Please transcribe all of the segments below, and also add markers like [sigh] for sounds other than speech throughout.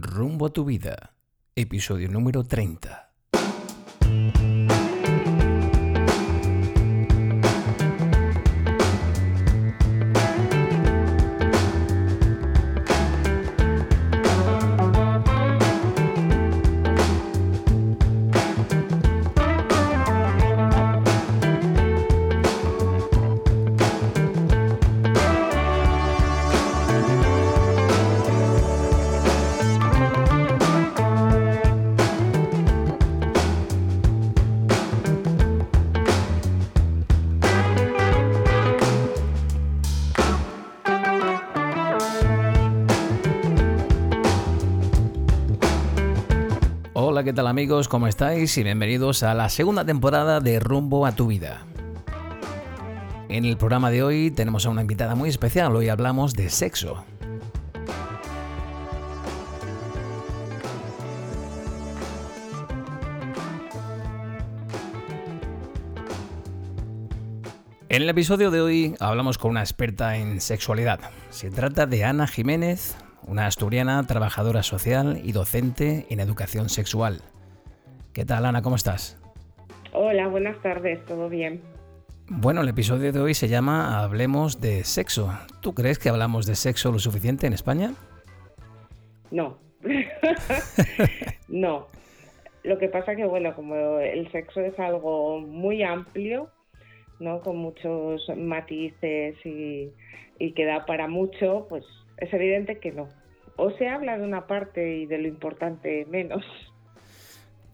Rumbo a tu vida, episodio número 30. Amigos? ¿Cómo estáis? Y bienvenidos a la segunda temporada de Rumbo a tu vida. En el programa de hoy tenemos a una invitada muy especial. Hoy hablamos de sexo. En el episodio de hoy hablamos con una experta en sexualidad. Se trata de Ana Jiménez, una asturiana trabajadora social y docente en educación sexual. ¿Qué tal, Ana? ¿Cómo estás? Hola, buenas tardes, ¿todo bien? Bueno, el episodio de hoy se llama Hablemos de sexo. ¿Tú crees que hablamos de sexo lo suficiente en España? No. [laughs] no. Lo que pasa que, bueno, como el sexo es algo muy amplio, ¿no? Con muchos matices y, y que da para mucho, pues es evidente que no. O se habla de una parte y de lo importante menos.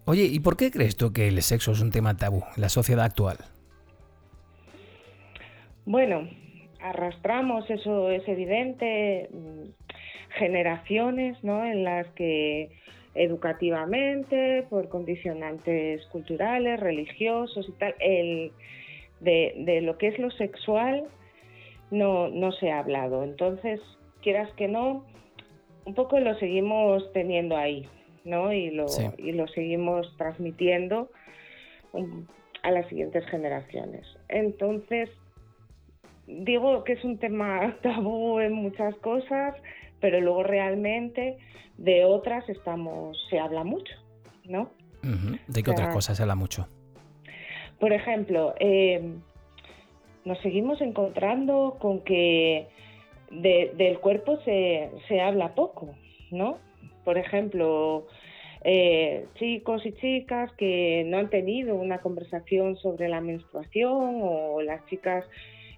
Oye, ¿y por qué crees tú que el sexo es un tema tabú en la sociedad actual? Bueno, arrastramos, eso es evidente, mm, generaciones ¿no? en las que educativamente, por condicionantes culturales, religiosos y tal, el, de, de lo que es lo sexual no, no se ha hablado. Entonces, quieras que no, un poco lo seguimos teniendo ahí, ¿no? Y lo, y lo seguimos transmitiendo um, a las siguientes generaciones. Entonces, digo que es un tema [laughs] tabú en muchas cosas, pero luego realmente de otras estamos, se habla mucho, ¿no? ¿De qué otras cosas se habla mucho? Por ejemplo, eh, nos seguimos encontrando con que del cuerpo se, se habla poco, ¿no? Por ejemplo, eh, chicos y chicas que no han tenido una conversación sobre la menstruación o las chicas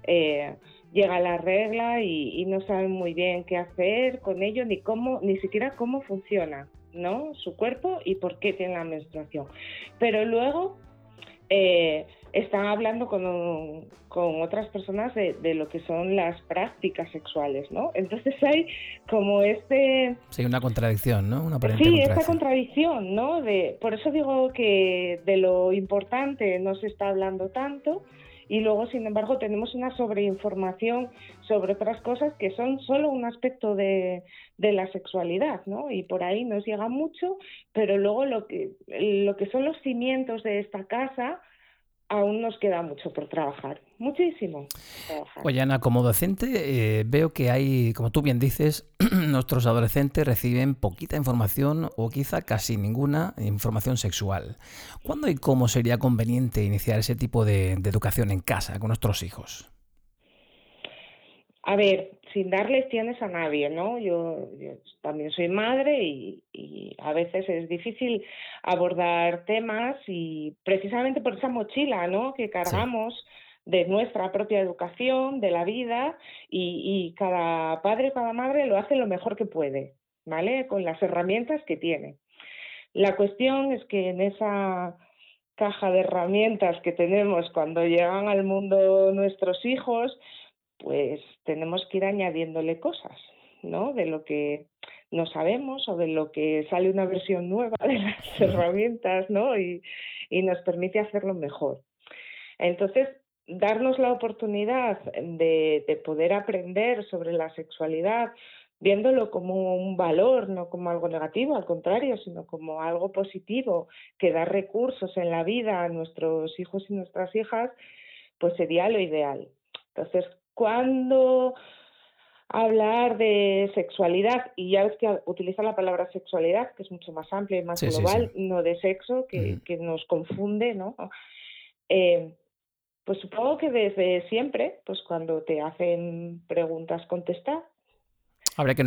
eh, llega la regla y, no saben muy bien qué hacer con ello ni cómo ni siquiera cómo funciona no su cuerpo y por qué tiene la menstruación. Pero luego eh, están hablando con, con otras personas de, de, lo que son las prácticas sexuales, ¿no? Entonces hay como este... Sí, una contradicción, ¿no? Una sí, esta contradicción, ¿no? De, por eso digo que de lo importante no se está hablando tanto y luego, sin embargo, tenemos una sobreinformación sobre otras cosas que son solo un aspecto de, de la sexualidad, ¿no? Y por ahí nos llega mucho, pero luego lo que, lo que son los cimientos de esta casa aún nos queda mucho por trabajar, muchísimo. Oye, Ana, como docente eh, veo que hay, como tú bien dices, [clears throat] nuestros adolescentes reciben poquita información o quizá casi ninguna información sexual. ¿Cuándo y cómo sería conveniente iniciar ese tipo de, de educación en casa con nuestros hijos? A ver, sin dar lecciones a nadie, ¿no? Yo, yo también soy madre y, y, a veces es difícil abordar temas y precisamente por esa mochila, ¿no? Que cargamos sí. de nuestra propia educación, de la vida y, y cada padre, cada madre lo hace lo mejor que puede, ¿vale? Con las herramientas que tiene. La cuestión es que en esa caja de herramientas que tenemos cuando llegan al mundo nuestros hijos, pues tenemos que ir añadiéndole cosas, ¿no? De lo que no sabemos o de lo que sale una versión nueva de las [laughs] herramientas, ¿no? Y, y nos permite hacerlo mejor. Entonces, darnos la oportunidad de, de poder aprender sobre la sexualidad, viéndolo como un valor, no como algo negativo, al contrario, sino como algo positivo que da recursos en la vida a nuestros hijos y nuestras hijas, pues sería lo ideal. Entonces, cuando hablar de sexualidad, y ya ves que utiliza la palabra sexualidad, que es mucho más amplia y más global, no de sexo, que, que nos confunde, ¿no? Eh, pues supongo que desde siempre, pues cuando te hacen preguntas, contestar. Habría que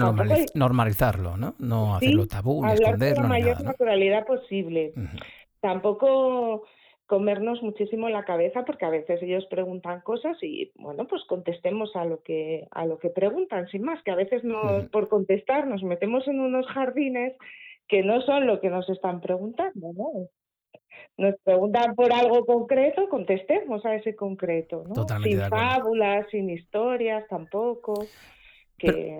normalizarlo, ¿no? No hacerlo tabú, ni hablar con la mayor naturalidad posible. Tampoco comernos muchísimo la cabeza porque a veces ellos preguntan cosas y bueno pues contestemos a lo que a lo que preguntan sin más que a veces no por contestar nos metemos en unos jardines que no son lo que nos están preguntando no nos preguntan por algo concreto contestemos a ese concreto no sin fábulas sin historias tampoco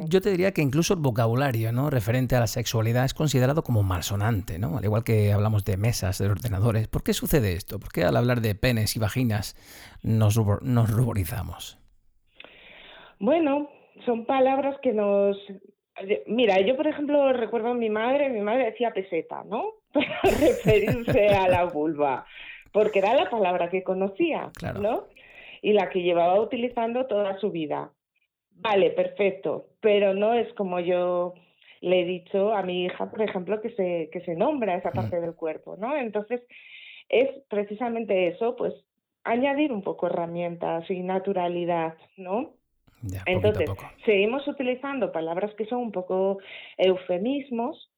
yo te diría que incluso el vocabulario ¿no? referente a la sexualidad es considerado como malsonante, ¿no? Al igual que hablamos de mesas, de ordenadores. ¿Por qué sucede esto? ¿Por qué al hablar de penes y vaginas nos, nos ruborizamos? Bueno, son palabras que nos... Mira, yo por ejemplo recuerdo a mi madre, mi madre decía peseta, ¿no? [laughs] Para referirse a la vulva, porque era la palabra que conocía, ¿no? Y la que llevaba utilizando toda su vida. Vale, perfecto, pero no es como yo le he dicho a mi hija, por ejemplo, que se, que se nombra esa parte del cuerpo, ¿no? Entonces, es precisamente eso, pues añadir un poco herramientas y naturalidad, ¿no? Entonces, seguimos utilizando palabras que son un poco eufemismos,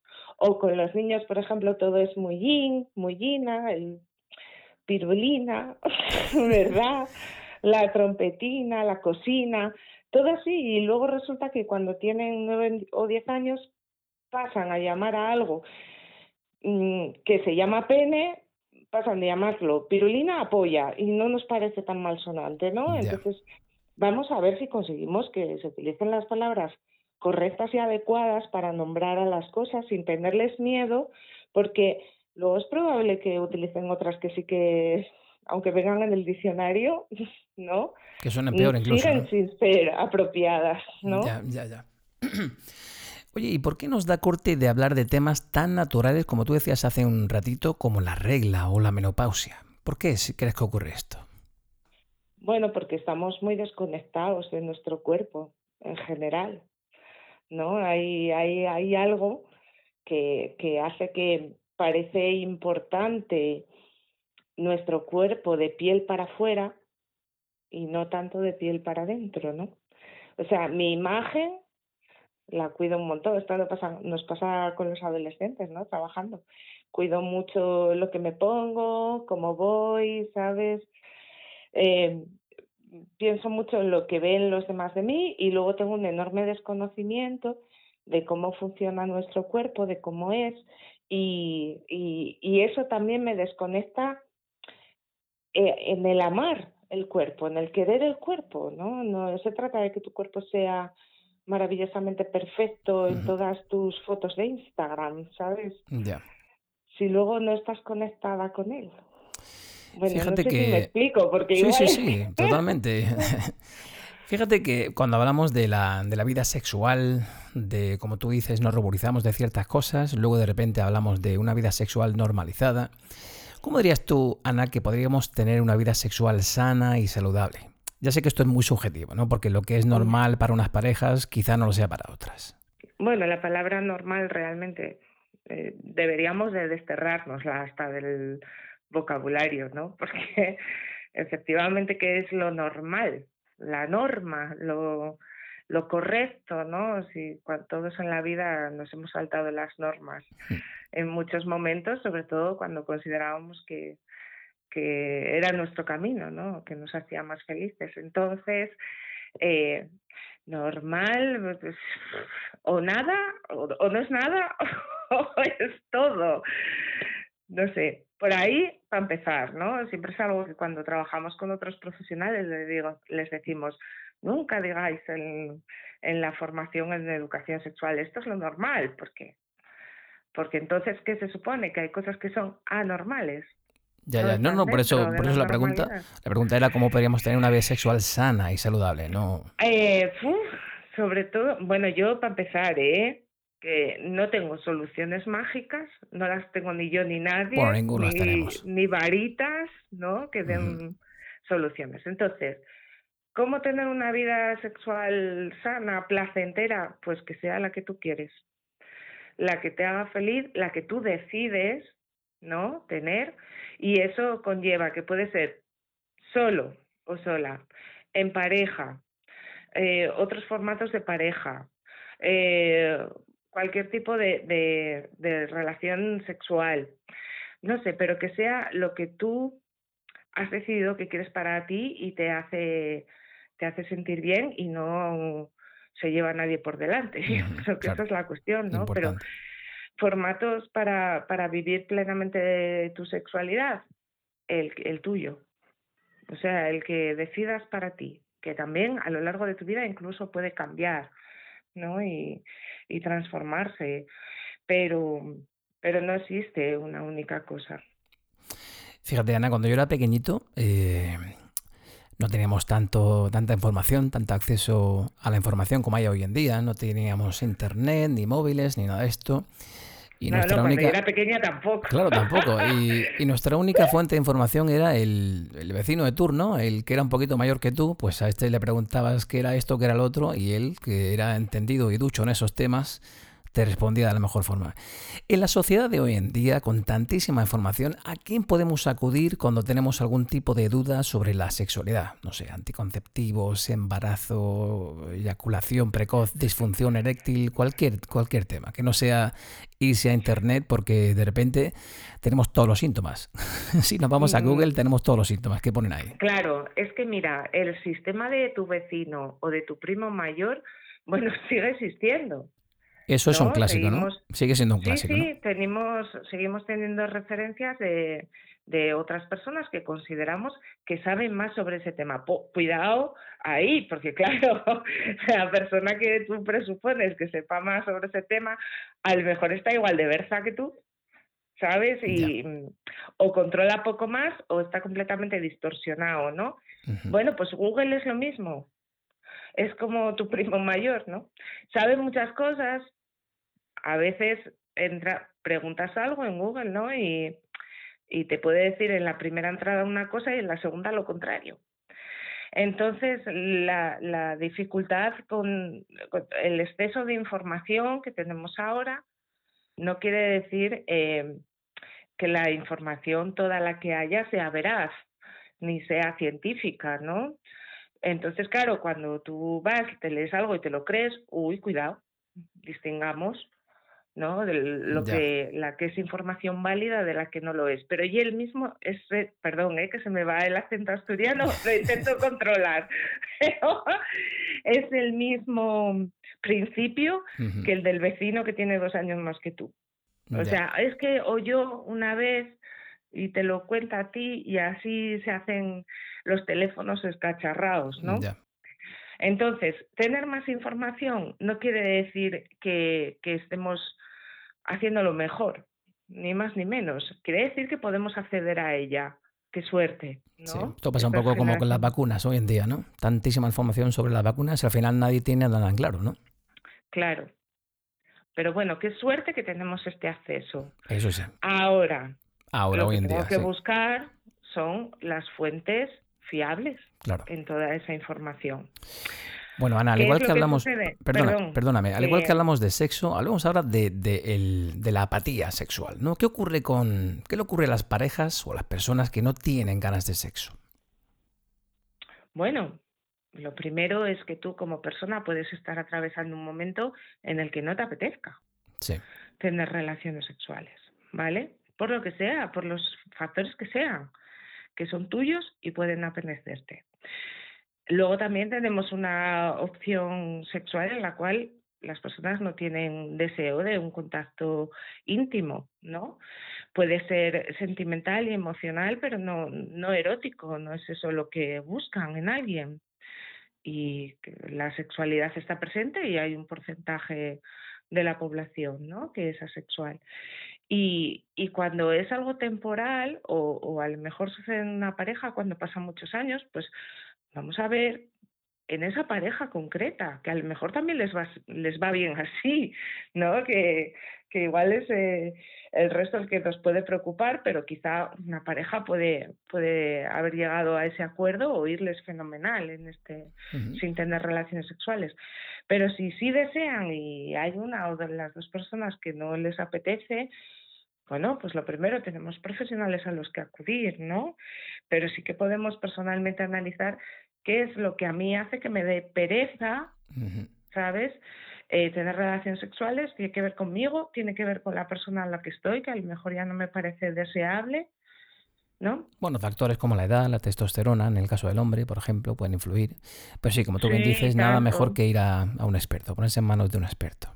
o con los niños, por ejemplo, todo es muy yin, muy yina, el pirulina, [laughs] ¿verdad? [laughs] La trompetina, la cocina, todo así, y luego resulta que cuando tienen nueve o diez años pasan a llamar a algo mm, que se llama pene, pasan de llamarlo pirulina a polla, y no nos parece tan malsonante, ¿no? Entonces, vamos a ver si conseguimos que se utilicen las palabras correctas y adecuadas para nombrar a las cosas sin tenerles miedo, porque luego es probable que utilicen otras que sí que aunque vengan en el diccionario, [laughs] ¿no? Que suenen peor incluso. Siguen sin ser apropiadas, ¿no? Ya, ya, ya. [clears throat] Oye, ¿y por qué nos da corte de hablar de temas tan naturales como tú decías hace un ratito, como la regla o la menopausia? ¿Por qué crees que ocurre esto? Bueno, porque estamos muy desconectados de nuestro cuerpo en general, ¿no? Hay, hay, hay algo que, que hace que parece importante nuestro cuerpo de piel para afuera y no tanto de piel para adentro, ¿no? O sea, mi imagen la cuido un montón. Esto nos pasa, nos pasa con los adolescentes, ¿no? Trabajando. Cuido mucho lo que me pongo, cómo voy, ¿sabes? Eh, pienso mucho en lo que ven los demás de mí y luego tengo un enorme desconocimiento de cómo funciona nuestro cuerpo, de cómo es, y, eso también me desconecta en el amar el cuerpo, en el querer el cuerpo, ¿no? No se trata de que tu cuerpo sea maravillosamente perfecto en todas tus fotos de Instagram, ¿sabes? Ya. Si luego no estás conectada con él. Bueno, Fíjate no sé que... si me explico, porque sí, Sí, sí, [laughs] totalmente. [laughs] Fíjate que cuando hablamos de la, de la vida sexual, de como tú dices, nos ruborizamos de ciertas cosas, luego de repente hablamos de una vida sexual normalizada. ¿Cómo dirías tú, Ana, que podríamos tener una vida sexual sana y saludable? Ya sé que esto es muy subjetivo, ¿no? Porque lo que es normal para unas parejas quizá no lo sea para otras. Bueno, la palabra normal realmente eh, deberíamos de desterrarnosla hasta del vocabulario, ¿no? [laughs] Porque efectivamente, ¿qué es lo normal? La norma, lo, lo correcto, ¿no? Si todos en la vida nos hemos saltado las normas en muchos momentos, sobre todo cuando considerábamos que, que era nuestro camino, ¿no? Que nos hacía más felices. Entonces, eh, normal, pues, o nada, o, no es nada, [laughs] o es todo. No sé, por ahí, para empezar, ¿no? Siempre es algo que cuando trabajamos con otros profesionales les, digo, les decimos, Nunca digáis en, en la formación en educación sexual, esto es lo normal, ¿por qué? Porque entonces, ¿qué se supone? Que hay cosas que son anormales. Ya, ya, no, no, por eso, por eso la pregunta, la pregunta era cómo podríamos tener una vida sexual sana y saludable, ¿no? Eh, sobre todo, bueno, yo para empezar, ¿eh? que no tengo soluciones mágicas, no las tengo ni yo ni nadie, ni, ni, varitas, ¿no? Que den soluciones. Entonces, ¿Cómo tener una vida sexual sana, placentera? Pues que sea la que tú quieres, la que te haga feliz, la que tú decides, ¿no? Tener. Y eso conlleva que puede ser solo o sola, en pareja, eh, otros formatos de pareja, eh, cualquier tipo de, de relación sexual. No sé, pero que sea lo que tú has decidido que quieres para ti y te hace te hace sentir bien y no se lleva a nadie por delante. [laughs] Creo que esa es la cuestión, ¿no? Pero formatos para, para vivir plenamente tu sexualidad, el, el tuyo. O sea, el que decidas para ti, que también a lo largo de tu vida incluso puede cambiar, ¿no? Y, y transformarse. Pero, pero no existe una única cosa. Fíjate, Ana, cuando yo era pequeñito, eh, no teníamos tanto, tanta información, tanto acceso a la información como hay hoy en día. No teníamos internet, ni móviles, ni nada de esto. Y nuestra única... era pequeña tampoco. Claro, tampoco. [laughs] Y, nuestra única fuente de información era el, el, vecino de turno, el que era un poquito mayor que tú, pues a este le preguntabas qué era esto, qué era lo otro, y él, que era entendido y ducho en esos temas, te respondía de la mejor forma. En la sociedad de hoy en día, con tantísima información, ¿a quién podemos acudir cuando tenemos algún tipo de duda sobre la sexualidad? No sé, anticonceptivos, embarazo, eyaculación precoz, disfunción eréctil, cualquier, cualquier tema, que no sea irse a internet porque de repente tenemos todos los síntomas. [laughs] si nos vamos a mm. Google tenemos todos los síntomas que ponen ahí. Claro, es que mira, el sistema de tu vecino o de tu primo mayor, bueno, [laughs] sigue existiendo. Eso es un clásico, ¿no? Sigue siendo un clásico. Sí, sí, tenemos, seguimos teniendo referencias de, de otras personas que consideramos que saben más sobre ese tema. cuidado ahí, porque [laughs] claro, la persona que tú presupones que sepa más sobre ese tema, a lo mejor está igual de versa que tú, ¿sabes? Y o controla poco más o está completamente distorsionado, ¿no? Bueno, pues Google es lo mismo es como tu primo mayor, ¿no? Sabe muchas cosas, a veces entra, preguntas algo en Google, ¿no? Y, y te puede decir en la primera entrada una cosa y en la segunda lo contrario. Entonces, la, dificultad con, el exceso de información que tenemos ahora no quiere decir eh, que la información toda la que haya sea veraz ni sea científica, ¿no? Entonces, claro, cuando tú vas, te lees algo y te lo crees, uy, cuidado, distingamos, ¿no? De lo que, la que es información válida de la que no lo es. Pero y él mismo, es, perdón, ¿eh? que se me va el acento asturiano, [laughs] lo intento controlar, [laughs] es el mismo principio que el del vecino que tiene dos años más que tú. O sea, es que oyó una vez y te lo cuenta a ti y así se hacen los teléfonos escacharrados, ¿no? Entonces, tener más información no quiere decir que, que estemos haciéndolo mejor, ni más ni menos. Quiere decir que podemos acceder a ella. Qué suerte. ¿no? Sí, esto pasa un poco como con las vacunas hoy en día, ¿no? Tantísima información sobre las vacunas y al final nadie tiene nada en claro, ¿no? Claro. Pero bueno, qué suerte que tenemos este acceso. Eso sí. Ahora, Ahora, hoy en día. Lo que buscar son las fuentes fiables en toda esa información. Bueno, Ana, al igual que hablamos, perdóname, al igual que hablamos de sexo, hablemos ahora de, de, la apatía sexual, ¿no? ¿Qué ocurre con, qué le ocurre a las parejas o a las personas que no tienen ganas de sexo? Bueno, lo primero es que tú como persona puedes estar atravesando un momento en el que no te apetezca tener relaciones sexuales, ¿vale? por lo que sea, por los factores que sean, que son tuyos y pueden apetecerte. Luego también tenemos una opción sexual en la cual las personas no tienen deseo de un contacto íntimo, ¿no? Puede ser sentimental y emocional, pero no, no erótico, no es eso lo que buscan en alguien. Y la sexualidad está presente y hay un porcentaje de la población, ¿no? Que es asexual. Y, y cuando es algo temporal o, a lo mejor sucede en una pareja cuando pasan muchos años, pues vamos a ver en esa pareja concreta, que a lo mejor también les va, les va bien [laughs] así, ¿no? Que, que igual es eh, el resto el que nos puede preocupar, pero quizá una pareja puede, puede haber llegado a ese acuerdo o irles fenomenal en este, sin tener relaciones sexuales. Pero si sí desean y hay una o de las dos personas que no les apetece, bueno, pues lo primero tenemos profesionales a los que acudir, ¿no? Pero sí que podemos personalmente analizar qué es lo que a mí hace que me dé pereza, ¿sabes? Eh, tener relaciones sexuales tiene que ver conmigo, tiene que ver con la persona en la que estoy, que a lo mejor ya no me parece deseable, ¿no? Bueno, factores como la edad, la testosterona, en el caso del hombre, por ejemplo, pueden influir. Pero sí, como tú bien dices, nada mejor que ir a, un experto, ponerse en manos de un experto.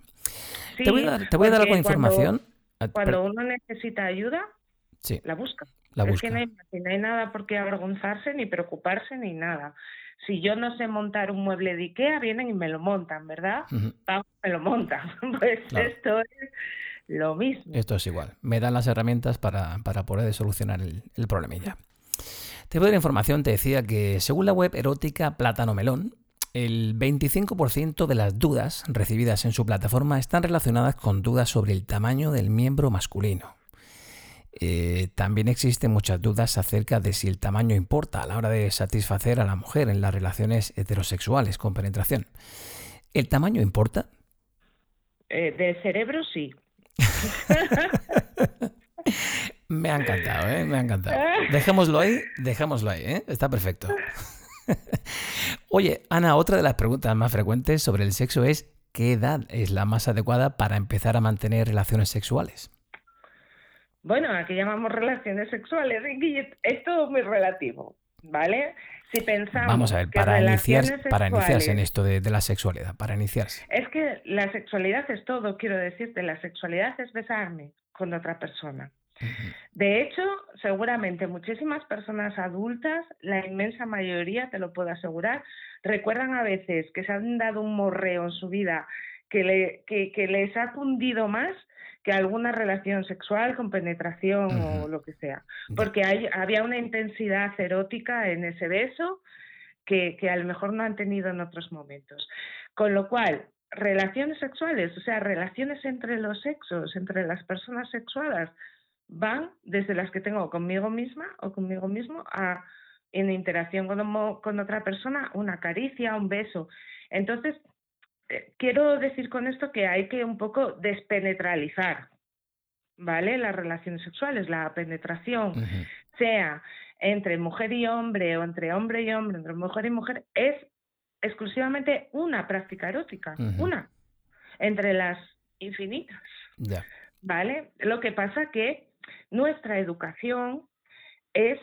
te voy a dar, te voy a dar información. Cuando, uno necesita ayuda, sí. la busca. La busca. Es que no hay nada por qué avergonzarse, ni preocuparse, ni nada si yo no sé montar un mueble de Ikea, vienen y me lo montan, ¿verdad? me lo montan. [laughs] Pues esto es lo mismo. Esto es igual. Me dan las herramientas para, poder solucionar el, el problemilla. Te voy a dar información, te decía que según la web erótica Plátano Melón, el 25% de las dudas recibidas en su plataforma están relacionadas con dudas sobre el tamaño del miembro masculino. Eh, también existen muchas dudas acerca de si el tamaño importa a la hora de satisfacer a la mujer en las relaciones heterosexuales con penetración. ¿El tamaño importa? Eh, de cerebro sí. [laughs] me ha encantado, ¿eh? Me ha encantado. Dejémoslo ahí, dejémoslo ahí, ¿eh? Está perfecto. [laughs] Oye, Ana, otra de las preguntas más frecuentes sobre el sexo es ¿qué edad es la más adecuada para empezar a mantener relaciones sexuales? Bueno, aquí llamamos relaciones sexuales. Es todo muy relativo, ¿vale? Si pensamos. Vamos a ver, para, iniciar, para iniciarse en esto de, la sexualidad, para iniciarse. Es que la sexualidad es todo, quiero decirte. La sexualidad es besarme con otra persona. De hecho, seguramente muchísimas personas adultas, la inmensa mayoría, te lo puedo asegurar, recuerdan a veces que se han dado un morreo en su vida que, le, que, que les ha fundido más que alguna relación sexual con penetración o lo que sea. Porque hay, había una intensidad erótica en ese beso que, que a lo mejor no han tenido en otros momentos. Con lo cual, relaciones sexuales, o sea, relaciones entre los sexos, entre las personas sexuadas, van desde las que tengo conmigo misma o conmigo mismo a en interacción con, con otra persona, una caricia, un beso. Entonces, eh, quiero decir con esto que hay que un poco despenetralizar, ¿vale? Las relaciones sexuales, la penetración, sea entre mujer y hombre o entre hombre y hombre, entre mujer y mujer, es exclusivamente una práctica erótica, una, entre las infinitas. ¿Vale? Lo que pasa que nuestra educación es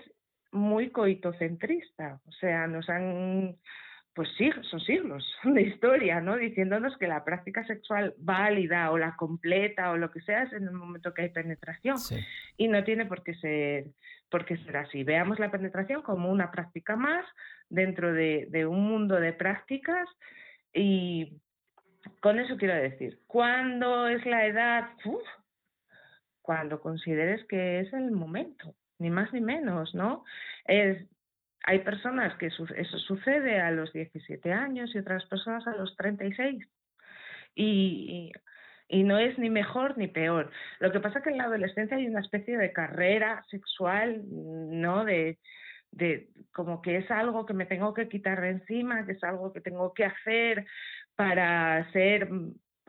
muy coitocentrista, o sea, nos han pues sí, son siglos de historia, ¿no? Diciéndonos que la práctica sexual válida o la completa o lo que sea es en el momento que hay penetración. Y no tiene por qué ser, por qué ser así. Veamos la penetración como una práctica más dentro de, un mundo de prácticas y con eso quiero decir, ¿cuándo es la edad? Cuando consideres que es el momento, ni más ni menos, ¿no? Es, hay personas que eso sucede a los 17 años y otras personas a los 36. Y, y, no es ni mejor ni peor. Lo que pasa es que en la adolescencia hay una especie de carrera sexual, ¿no? De, de como que es algo que me tengo que quitar de encima, que es algo que tengo que hacer para ser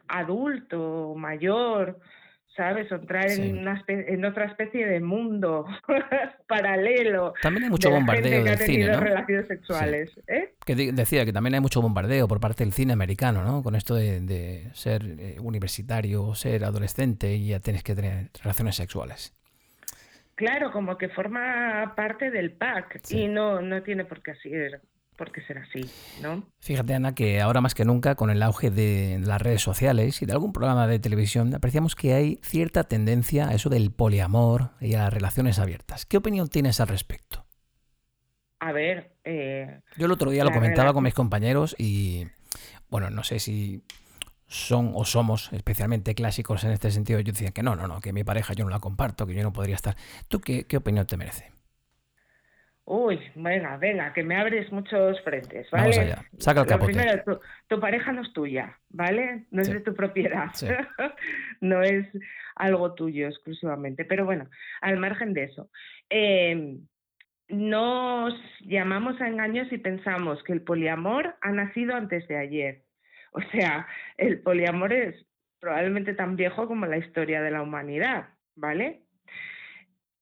adulto, mayor, ¿sabes? O entrar en, una en otra especie de mundo [laughs] paralelo. También hay mucho bombardeo del cine, ¿no? relaciones sexuales. ¿eh? Que decía que también hay mucho bombardeo por parte del cine americano, ¿no? Con esto de, ser eh, universitario, ser adolescente y ya tienes que tener relaciones sexuales. Claro, como que forma parte del pack y no, no tiene por qué ser por qué ser así, ¿no? Fíjate, Ana, que ahora más que nunca, con el auge de las redes sociales y de algún programa de televisión, apreciamos que hay cierta tendencia a eso del poliamor y a las relaciones abiertas. ¿Qué opinión tienes al respecto? A ver... Eh, Yo el otro día lo comentaba con mis compañeros y, bueno, no sé si son o somos especialmente clásicos en este sentido. Yo decía que no, no, no, que mi pareja yo no la comparto, que yo no podría estar. ¿Tú qué, qué opinión te merece? Uy, venga, venga, que me abres muchos frentes, ¿vale? Vamos allá, saca el capote. Primero, tu, pareja no es tuya, ¿vale? No es de tu propiedad, [laughs] no es algo tuyo exclusivamente. Pero bueno, al margen de eso, eh, nos llamamos a engaños y pensamos que el poliamor ha nacido antes de ayer. O sea, el poliamor es probablemente tan viejo como la historia de la humanidad, ¿vale?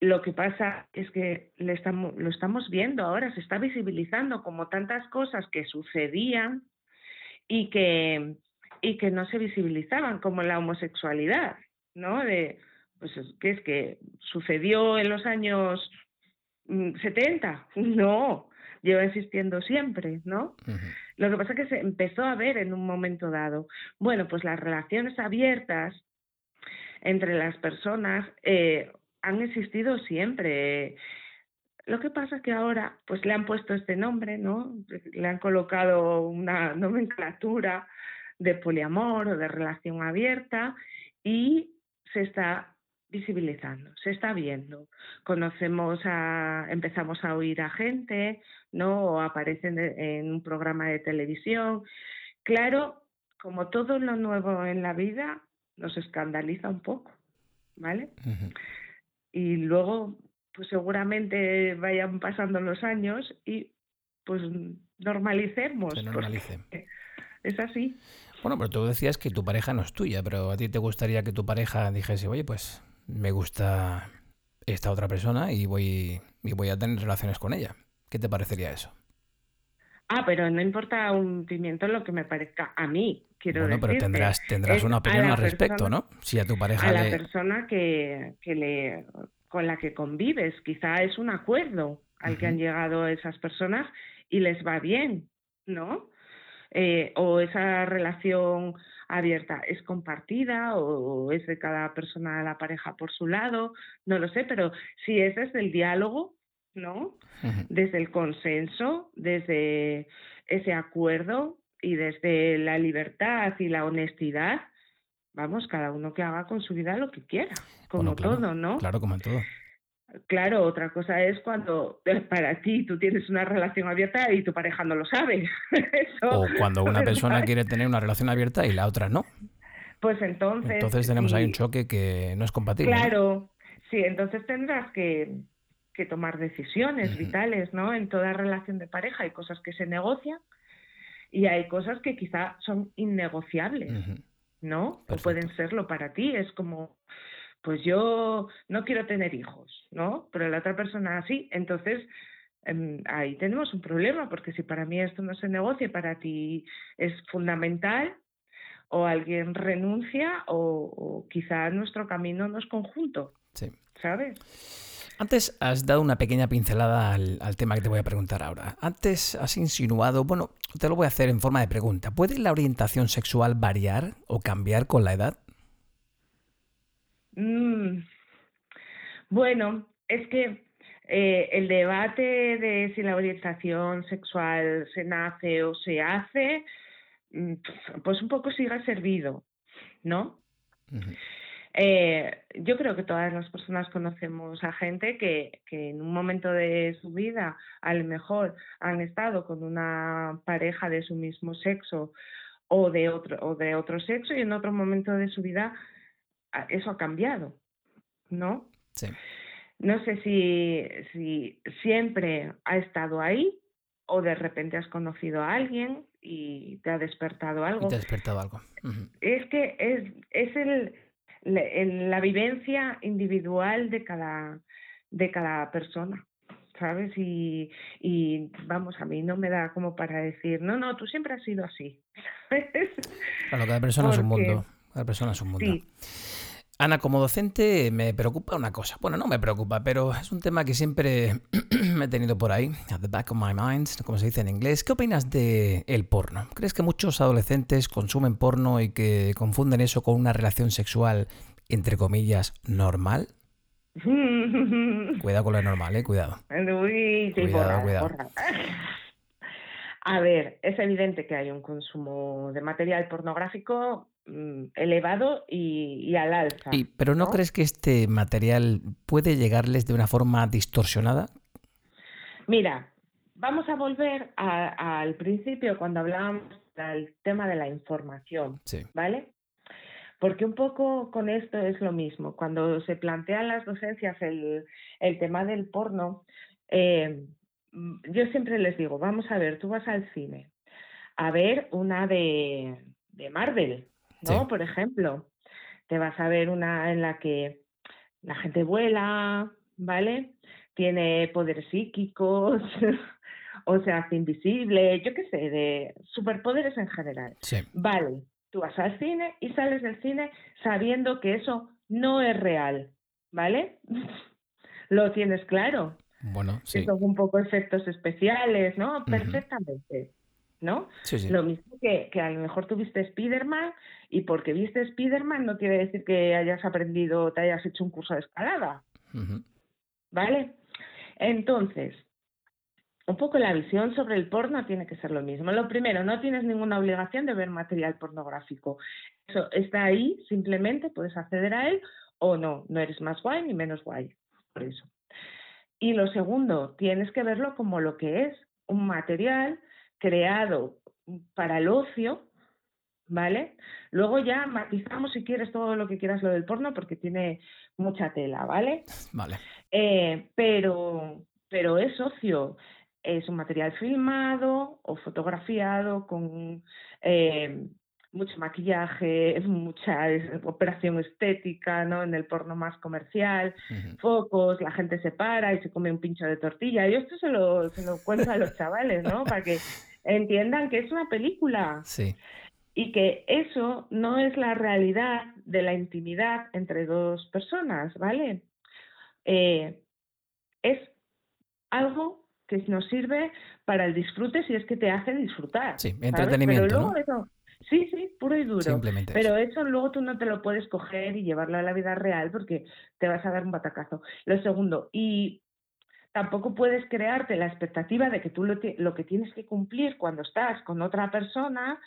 Lo que pasa es que lo estamos, lo estamos viendo ahora, se está visibilizando como tantas cosas que sucedían y que, y que no se visibilizaban, como la homosexualidad, ¿no? De, pues, ¿qué es que sucedió en los años 70? Mm, [laughs] no, lleva existiendo siempre, ¿no? Lo que pasa es que se empezó a ver en un momento dado. Bueno, pues las relaciones abiertas entre las personas eh, han existido siempre. Lo que pasa es que ahora pues le han puesto este nombre, ¿no? Le han colocado una nomenclatura de poliamor o de relación abierta y se está visibilizando, se está viendo. Conocemos a, empezamos a oír a gente, ¿no? O aparecen en un programa de televisión. Claro, como todo lo nuevo en la vida, nos escandaliza un poco, ¿vale? Y luego pues seguramente vayan pasando los años y pues normalicemos. [laughs] Es así. Bueno, pero tú decías que tu pareja no es tuya, pero a ti te gustaría que tu pareja dijese, oye, pues me gusta esta otra persona y voy, y voy a tener relaciones con ella. ¿Qué te parecería eso? Ah, pero no importa un pimiento lo que me parezca a mí, quiero bueno, pero tendrás, tendrás una opinión al respecto, ¿no? Si a tu pareja A la persona que, que, le, con la que convives, quizá es un acuerdo al que han llegado esas personas y les va bien, ¿no? Eh, o esa relación abierta es compartida o es de cada persona de la pareja por su lado, no lo sé, pero si es desde el diálogo, ¿no? Desde el consenso, desde ese acuerdo y desde la libertad y la honestidad, vamos, cada uno que haga con su vida lo que quiera, como todo, ¿no? Claro, como en todo. Claro, otra cosa es cuando [laughs] para ti tú tienes una relación abierta y tu pareja no lo sabe. [laughs] o cuando una persona quiere tener una relación abierta y la otra no. Pues entonces... Entonces tenemos ahí un choque que no es compatible. Claro, sí, entonces tendrás que, que tomar decisiones vitales, ¿no? En toda relación de pareja hay cosas que se negocian y hay cosas que quizá son innegociables, ¿no? O pueden serlo para ti. Es como, pues yo no quiero tener hijos, ¿no? Pero la otra persona sí. Entonces, em, ahí tenemos un problema, porque si para mí esto no se negocia, para ti es fundamental, o alguien renuncia, o, o quizá nuestro camino no es conjunto. Sí. ¿Sabes? Antes has dado una pequeña pincelada al, tema que te voy a preguntar ahora. Antes has insinuado, bueno, te lo voy a hacer en forma de pregunta. ¿Puede la orientación sexual variar o cambiar con la edad? Mm, bueno, es que eh, el debate de si la orientación sexual se nace o se hace, mm, pues un poco sigue servido, ¿no? Eh, yo creo que todas las personas conocemos a gente que, que, en un momento de su vida a lo mejor han estado con una pareja de su mismo sexo o de otro, o de otro sexo y en otro momento de su vida eso ha cambiado, ¿no? Sí. No sé si, si siempre ha estado ahí o de repente has conocido a alguien y te ha despertado algo. te ha despertado algo. Es que es, es el la vivencia individual de cada, de cada persona. ¿sabes? Y, y, vamos, a mí no me da como para decir, no, no, tú siempre has sido así. [laughs] Claro, cada persona es un mundo. Cada persona es un mundo. Ana, como docente me preocupa una cosa. Bueno, no me preocupa, pero es un tema que siempre [clears throat] me he tenido por ahí, at the back of my mind, como se dice en inglés. ¿Qué opinas de el porno? ¿Crees que muchos adolescentes consumen porno y que confunden eso con una relación sexual, entre comillas, normal? [laughs] cuidado con lo normal, eh, cuidado. cuidado, cuidado. [laughs] A ver, es evidente que hay un consumo de material pornográfico elevado y, al alza. ¿Pero no, crees que este material puede llegarles de una forma distorsionada? Mira, vamos a volver al principio cuando hablábamos del tema de la información, ¿vale? Porque un poco con esto es lo mismo. Cuando se plantean las docencias el, tema del porno, eh, yo siempre les digo, vamos a ver, tú vas al cine a ver una de, de Marvel, ¿no? Por ejemplo, te vas a ver una en la que la gente vuela, ¿vale? Tiene poderes psíquicos [laughs] o se hace invisible, yo qué sé, de superpoderes en general. Vale, tú vas al cine y sales del cine sabiendo que eso no es real, ¿vale? [laughs] Lo tienes claro. Bueno, sí. son un poco efectos especiales, ¿no? Perfectamente. ¿No? Lo mismo que, que, a lo mejor tuviste Spiderman y porque viste Spiderman no quiere decir que hayas aprendido, te hayas hecho un curso de escalada. ¿Vale? Entonces, un poco la visión sobre el porno tiene que ser lo mismo. Lo primero, no tienes ninguna obligación de ver material pornográfico. Eso está ahí, simplemente puedes acceder a él o no. No eres más guay ni menos guay. Por eso. Y lo segundo, tienes que verlo como lo que es, un material creado para el ocio, ¿vale? Luego ya matizamos si quieres todo lo que quieras lo del porno porque tiene mucha tela, ¿vale? [laughs] Vale. Eh, pero, pero es ocio, es un material filmado o fotografiado con eh, mucho maquillaje, [laughs] mucha operación estética, ¿no? En el porno más comercial, focos, la gente se para y se come un pincho de tortilla. Y esto se lo, se lo cuento a los chavales, ¿no? Para que entiendan que es una película. Sí. Y que eso no es la realidad de la intimidad entre dos personas, ¿vale? Eh, es algo que nos sirve para el disfrute si es que te hace disfrutar. Sí, entretenimiento. sí, sí, puro y duro. Simplemente Pero eso. luego tú no te lo puedes coger y llevarlo a la vida real porque te vas a dar un batacazo. Lo segundo, y tampoco puedes crearte la expectativa de que tú lo, lo que tienes que cumplir cuando estás con otra persona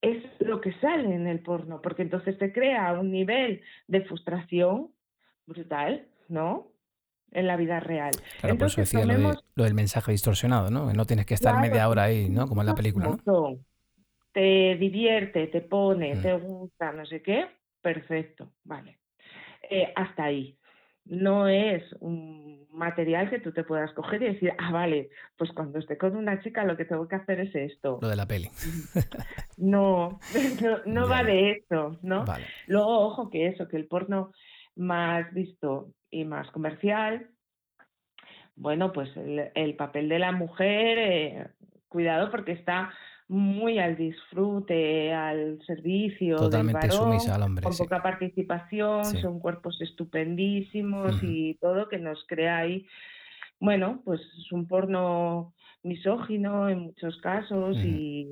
es lo que sale en el porno, porque entonces te crea un nivel de frustración brutal, ¿no? En la vida real. Claro, por eso decía lo, del mensaje distorsionado, ¿no? No tienes que estar media hora ahí, ¿no? Como en la película, ¿no? Te divierte, te pone, mm. te gusta, no sé qué, perfecto, vale. Eh, hasta ahí no es un material que tú te puedas coger y decir, ah, vale, pues cuando esté con una chica lo que tengo que hacer es esto. Lo de la peli. [laughs] [laughs] no, no, va de eso, ¿no? Luego, ojo que eso, que el porno más visto y más comercial, bueno, pues el, papel de la mujer, eh, cuidado porque está muy al disfrute, al servicio Totalmente del varón, al hombre, con poca participación, son cuerpos estupendísimos y todo que nos crea ahí, bueno, pues es un porno misógino en muchos casos y,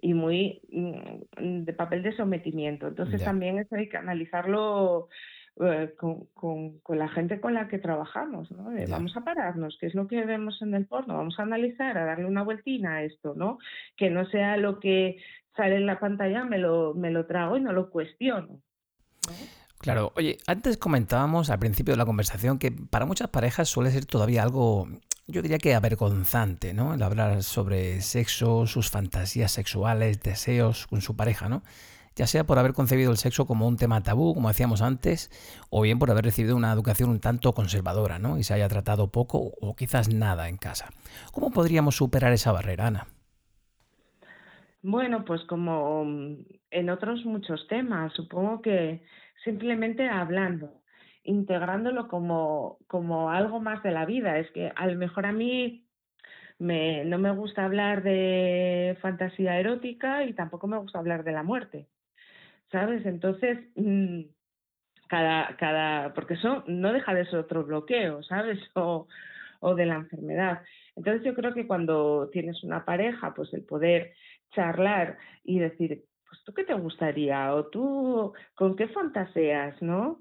y, muy mm, de papel de sometimiento. Entonces también eso hay que analizarlo eh, con, con, la gente con la que trabajamos, ¿no? vamos a pararnos, ¿qué es lo que vemos en el porno? Vamos a analizar, a darle una vueltina a esto, ¿no? Que no sea lo que sale en la pantalla, me lo, me lo trago y no lo cuestiono. Claro, oye, antes comentábamos al principio de la conversación que para muchas parejas suele ser todavía algo, yo diría que avergonzante, ¿no? El hablar sobre sexo, sus fantasías sexuales, deseos con su pareja, ¿no? Ya sea por haber concebido el sexo como un tema tabú, como decíamos antes, o bien por haber recibido una educación un tanto conservadora, ¿no? Y se haya tratado poco o quizás nada en casa. ¿Cómo podríamos superar esa barrera, Ana? Bueno, pues como en otros muchos temas, supongo que simplemente hablando, integrándolo como, como algo más de la vida. Es que a lo mejor a mí me, no me gusta hablar de fantasía erótica y tampoco me gusta hablar de la muerte. ¿Sabes? Entonces, mm, cada, cada, porque eso no deja de ser otro bloqueo, ¿sabes? [laughs] O, o de la enfermedad. Entonces yo creo que cuando tienes una pareja, pues el poder charlar y decir, pues tú qué te gustaría o tú con qué fantaseas, ¿no?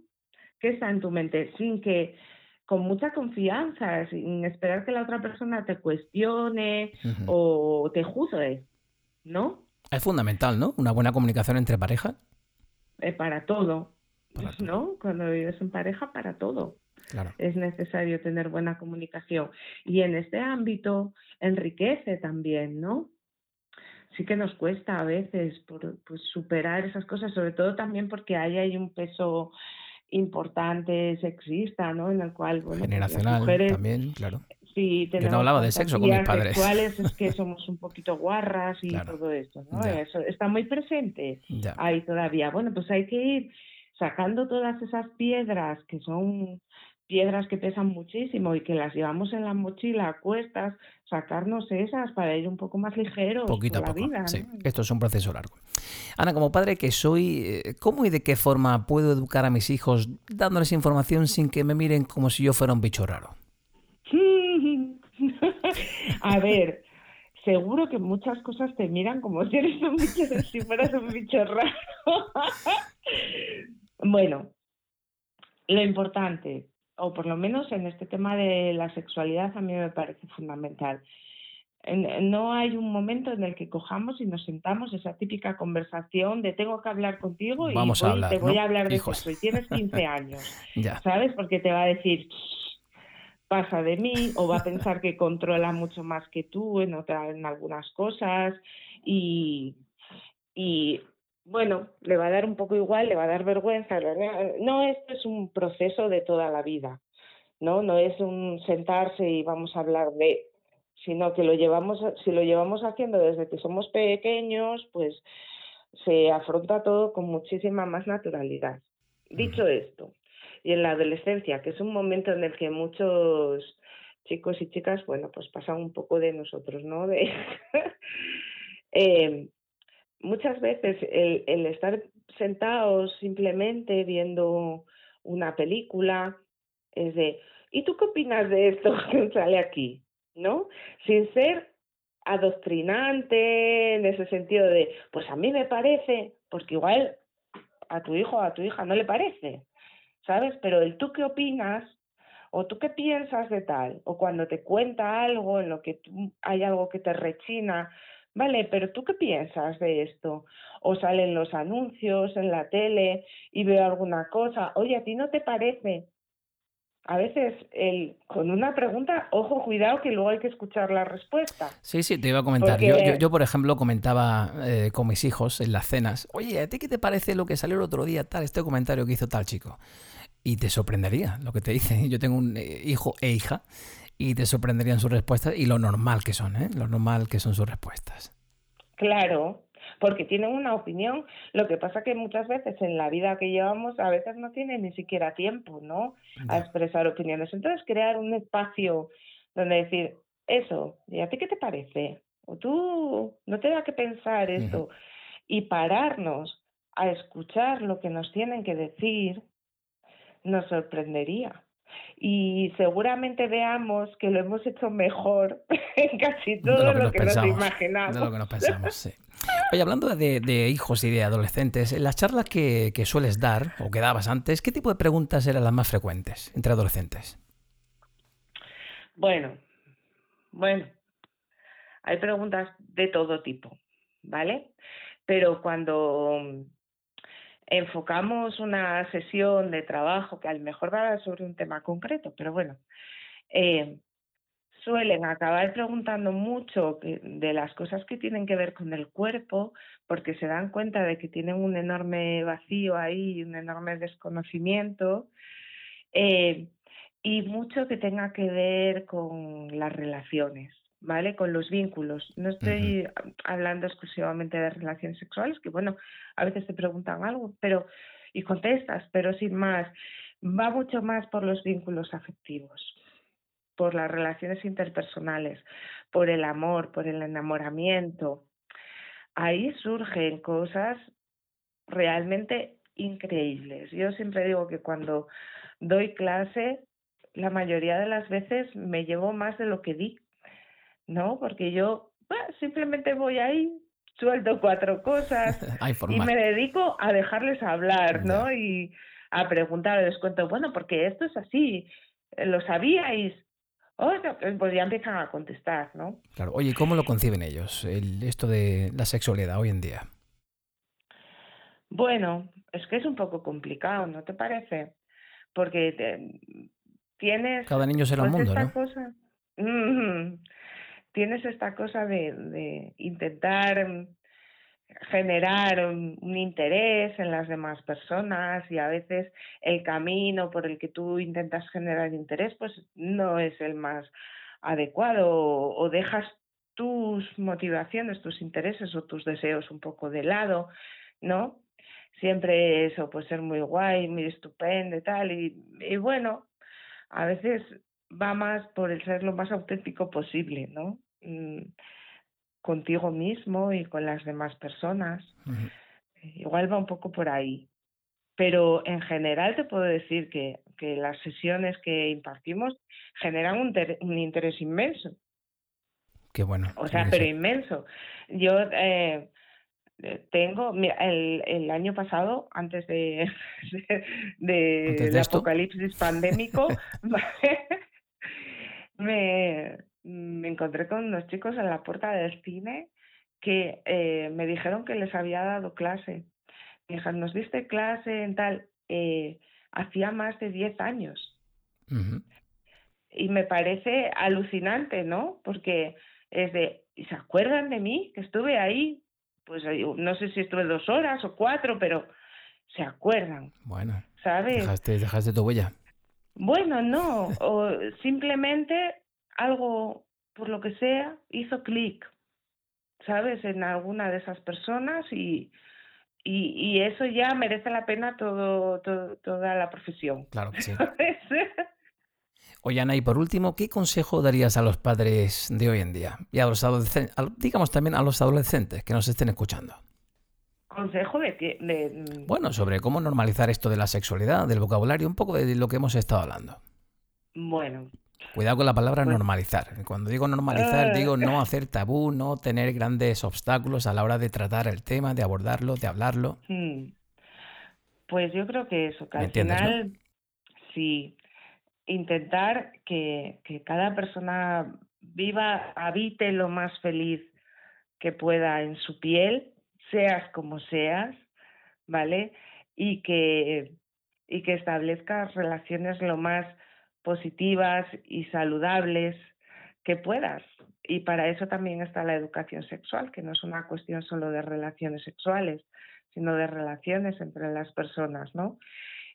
¿Qué está en tu mente? Sin que, con mucha confianza, sin esperar que la otra persona te cuestione o te juzgue, ¿no? Es fundamental, ¿no? Una buena comunicación entre parejas. Eh, para todo, ¿no? Cuando vives en pareja, para todo. Es necesario tener buena comunicación. Y en este ámbito enriquece también, ¿no? Sí que nos cuesta a veces por, pues, superar esas cosas, sobre todo también porque ahí hay un peso importante sexista, ¿no? En el cual, bueno, pues, generacional también, claro. Sí, Yo no hablaba de sexo con mis padres. Sexuales es que [laughs] somos un poquito guarras y todo esto, ¿no? Eso está muy presente ahí todavía. Bueno, pues hay que ir sacando todas esas piedras que son piedras que pesan muchísimo y que las llevamos en la mochila a cuestas, sacarnos esas para ir un poco más ligeros Poquito a poco. vida. Sí, esto es un proceso largo. Ana, como padre que soy, eh, ¿cómo y de qué forma puedo educar a mis hijos dándoles información sin que me miren como si yo fuera un bicho raro? A ver, seguro que muchas cosas te miran como si eres un bicho, si fueras un bicho raro. bueno, lo importante, o por lo menos en este tema de la sexualidad a mí me parece fundamental. No hay un momento en el que cojamos y nos sentamos esa típica conversación de tengo que hablar contigo y te voy a hablar de eso y tienes 15 [laughs] años, ¿sabes? Porque te va a decir pasa de mí o va a pensar que controla mucho más que tú en, otra, en algunas cosas y, y bueno, le va a dar un poco igual, le va a dar vergüenza. No, esto es un proceso de toda la vida, ¿no? No es un sentarse y vamos a hablar de, sino que lo llevamos, si lo llevamos haciendo desde que somos pequeños, pues se afronta todo con muchísima más naturalidad. Dicho esto, y en la adolescencia, que es un momento en el que muchos chicos y chicas, bueno, pues pasan un poco de nosotros, ¿no? De [laughs] eh, muchas veces el, el estar sentados simplemente viendo una película es de, ¿y tú qué opinas de esto [laughs] que sale aquí? ¿No? Sin ser adoctrinante en ese sentido de, pues a mí me parece, porque igual a tu hijo o a tu hija no le parece, ¿sabes? Pero el tú qué opinas o tú qué piensas de tal, o cuando te cuenta algo en lo que hay algo que te rechina, Vale, pero ¿tú qué piensas de esto? O salen los anuncios en la tele y veo alguna cosa. Oye, ¿a ti no te parece? A veces el, con una pregunta, ojo, cuidado que luego hay que escuchar la respuesta. Sí, sí, te iba a comentar. Yo, yo, por ejemplo, comentaba eh, con mis hijos en las cenas, oye, ¿a ti qué te parece lo que salió el otro día, tal, este comentario que hizo tal chico? Y te sorprendería lo que te dice. [laughs] Yo tengo un eh, hijo e hija y te sorprenderían sus respuestas y lo normal que son, ¿eh? Lo normal que son sus respuestas. Claro, porque tienen una opinión. Lo que pasa que muchas veces en la vida que llevamos a veces no tienen ni siquiera tiempo, ¿no? A expresar opiniones. Entonces crear un espacio donde decir eso, ¿y a ti qué te parece? O tú no te da que pensar esto y pararnos a escuchar lo que nos tienen que decir nos sorprendería y seguramente veamos que lo hemos hecho mejor [laughs] en casi todo lo que, nos, imaginamos. De lo que nos pensamos, sí. Oye, hablando de, hijos y de adolescentes, en las charlas que, que, sueles dar o que dabas antes, ¿qué tipo de preguntas eran las más frecuentes entre adolescentes? Bueno, bueno, hay preguntas de todo tipo, ¿vale? Pero cuando enfocamos una sesión de trabajo que a lo mejor va sobre un tema concreto, pero bueno, eh, suelen acabar preguntando mucho de las cosas que tienen que ver con el cuerpo, porque se dan cuenta de que tienen un enorme vacío ahí, un enorme desconocimiento, eh, y mucho que tenga que ver con las relaciones. ¿Vale? Con los vínculos. No estoy hablando exclusivamente de relaciones sexuales, que bueno, a veces te preguntan algo, pero y contestas, pero sin más, va mucho más por los vínculos afectivos, por las relaciones interpersonales, por el amor, por el enamoramiento. Ahí surgen cosas realmente increíbles. Yo siempre digo que cuando doy clase, la mayoría de las veces me llevo más de lo que di ¿no? Porque yo simplemente voy ahí, suelto cuatro cosas [laughs] y me dedico a dejarles hablar, ¿no? Y a preguntar, les cuento, bueno, porque esto es así, ¿lo sabíais? Oh, pues ya empiezan a contestar, ¿no? Claro. Oye, ¿cómo lo conciben ellos, el, esto de la sexualidad hoy en día? Bueno, es que es un poco complicado, ¿no te parece? Porque tienes... Cada niño será un pues mundo, cosa. Tienes esta cosa de, intentar mm, generar un, un interés en las demás personas y a veces el camino por el que tú intentas generar interés pues no es el más adecuado o, o dejas tus motivaciones, tus intereses o tus deseos un poco de lado, ¿no? Siempre eso, pues ser muy guay, muy estupendo y tal, y, y bueno, a veces va más por el ser lo más auténtico posible, ¿no? Mm, contigo mismo y con las demás personas. Ujú. Igual va un poco por ahí. Pero en general te puedo decir que, que las sesiones que impartimos generan un, ter- un interés inmenso. Qué bueno, O sea, pero ser. inmenso. Yo eh, eh, tengo, mira, el, el año pasado, antes de, [laughs] de- Antes de esto, apocalipsis pandémico, [laughs] me, me encontré con unos chicos en la puerta del cine que eh, me dijeron que les había dado clase. Me dijeron, nos diste clase en tal, eh, hacía más de 10 años. Y me parece alucinante, ¿no? Porque es de, ¿y se acuerdan de mí? Que estuve ahí, pues no sé si estuve dos horas o cuatro, pero se acuerdan, bueno, ¿sabes? dejaste, dejaste tu huella. Bueno, no, o simplemente algo, por lo que sea, hizo clic, ¿sabes? En alguna de esas personas y, y, y eso ya merece la pena todo, todo, toda la profesión. Claro que sí. [laughs] Oye, Ana, y por último, ¿qué consejo darías a los padres de hoy en día? Y a los adolescentes, digamos también a los adolescentes que nos estén escuchando. Consejo de que, de, Bueno, sobre cómo normalizar esto de la sexualidad, del vocabulario, un poco de lo que hemos estado hablando. bueno, Cuidado con la palabra pues, normalizar. Cuando digo normalizar, digo ah, no hacer tabú, no tener grandes obstáculos a la hora de tratar el tema, de abordarlo, de hablarlo. hmm, pues yo creo que eso, que ¿Me al no? final sí, intentar que, que cada persona viva, habite lo más feliz que pueda en su piel, seas como seas, ¿vale? Y que, y que establezcas relaciones lo más positivas y saludables que puedas. Y para eso también está la educación sexual, que no es una cuestión solo de relaciones sexuales, sino de relaciones entre las personas, ¿no?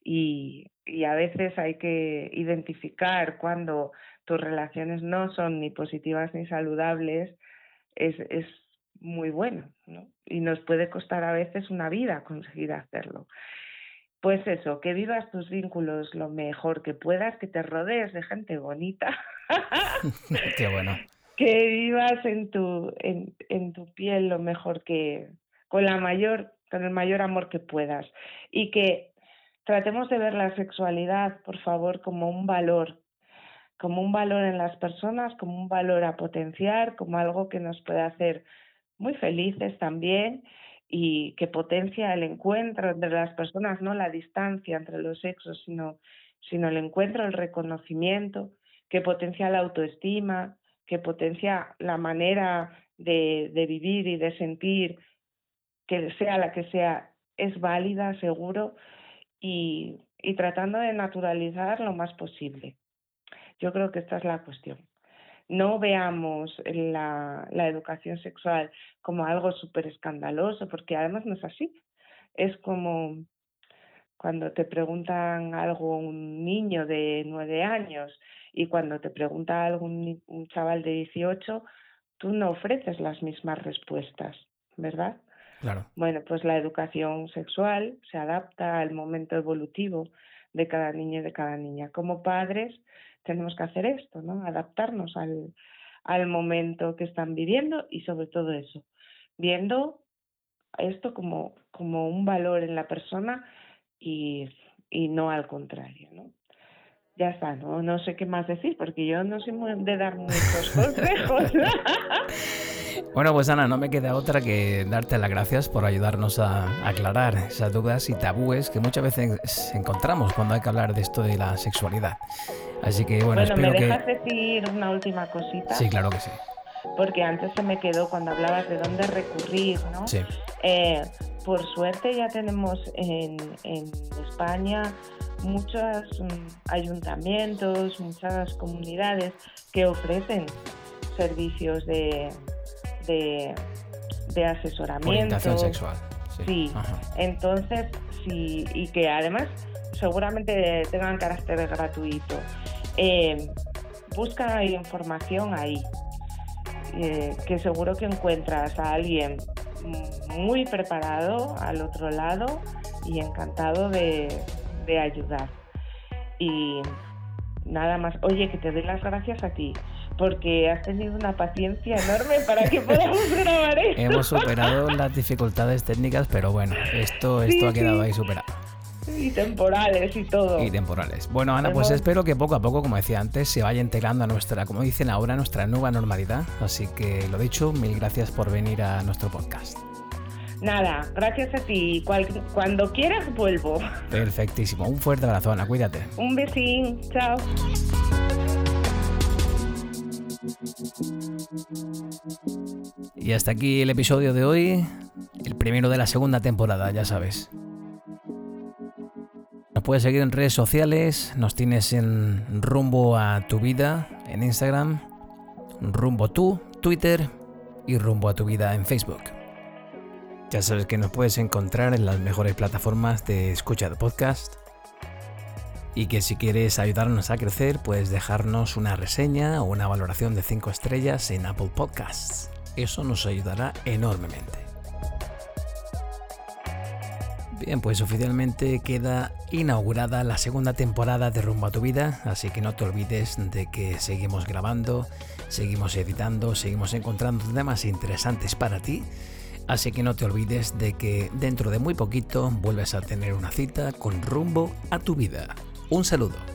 Y, y a veces hay que identificar cuando tus relaciones no son ni positivas ni saludables, es, es muy bueno, ¿no? Y nos puede costar a veces una vida conseguir hacerlo. Pues eso, que vivas tus vínculos lo mejor que puedas, que te rodees de gente bonita, [laughs] Qué bueno. [laughs] que vivas en tu, en, en tu piel lo mejor que, con la mayor, con el mayor amor que puedas. Y que tratemos de ver la sexualidad, por favor, como un valor, como un valor en las personas, como un valor a potenciar, como algo que nos puede hacer muy felices también y que potencia el encuentro entre las personas, no la distancia entre los sexos, sino, sino el encuentro, el reconocimiento, que potencia la autoestima, que potencia la manera de, de vivir y de sentir, que sea la que sea, es válida, seguro, y, y tratando de naturalizar lo más posible. Yo creo que esta es la cuestión no veamos la, la educación sexual como algo súper escandaloso, porque además no es así. Es como cuando te preguntan algo un niño de nueve años y cuando te pregunta algo un, un chaval de 18, tú no ofreces las mismas respuestas, ¿verdad? Claro. Bueno, pues la educación sexual se adapta al momento evolutivo de cada niño y de cada niña. Como padres tenemos que hacer esto, ¿no? Adaptarnos al, al momento que están viviendo y sobre todo eso, viendo esto como, como un valor en la persona y, y no al contrario, ¿no? Ya está, ¿no? No sé qué más decir porque yo no soy muy de dar muchos [laughs] consejos. Bueno, pues Ana, no me queda otra que darte las gracias por ayudarnos a aclarar esas dudas y tabúes que muchas veces encontramos cuando hay que hablar de esto de la sexualidad. Así que bueno, bueno, ¿me espero que... dejas decir una última cosita? Sí, claro que sí. porque antes se me quedó cuando hablabas de dónde recurrir, ¿no? Sí. Eh, por suerte ya tenemos en, España muchos mm, ayuntamientos, muchas comunidades que ofrecen servicios de, de, asesoramiento. Orientación sexual. Sí, entonces, sí, y que además seguramente tengan carácter gratuito. Eh, busca información ahí, eh, que seguro que encuentras a alguien muy preparado al otro lado y encantado de, ayudar. Y nada más, oye, que te doy las gracias a ti porque has tenido una paciencia enorme para que [laughs] podamos grabar esto. Hemos superado las dificultades técnicas, pero bueno, esto, esto ha quedado ahí superado. Y temporales y todo. Y temporales. Bueno, Ana, pues espero que poco a poco, como decía antes, se vaya integrando a nuestra, como dicen ahora, nuestra nueva normalidad. Así que lo dicho, mil gracias por venir a nuestro podcast. Nada, gracias a ti. cuando quieras vuelvo. Perfectísimo. Un fuerte abrazo, Ana. Cuídate. Un besín. Chao. Y hasta aquí el episodio de hoy, el primero de la segunda temporada, ya sabes. Puedes seguir en redes sociales, nos tienes en Rumbo a tu vida en Instagram, Rumbo tú, Twitter y Rumbo a tu vida en Facebook. Ya sabes que nos puedes encontrar en las mejores plataformas de escucha de podcast y que si quieres ayudarnos a crecer puedes dejarnos una reseña o una valoración de 5 estrellas en Apple Podcasts. Eso nos ayudará enormemente. Bien, pues oficialmente queda inaugurada la segunda temporada de Rumbo a tu vida, así que no te olvides de que seguimos grabando, seguimos editando, seguimos encontrando temas interesantes para ti, así que no te olvides de que dentro de muy poquito vuelves a tener una cita con Rumbo a tu vida. Un saludo.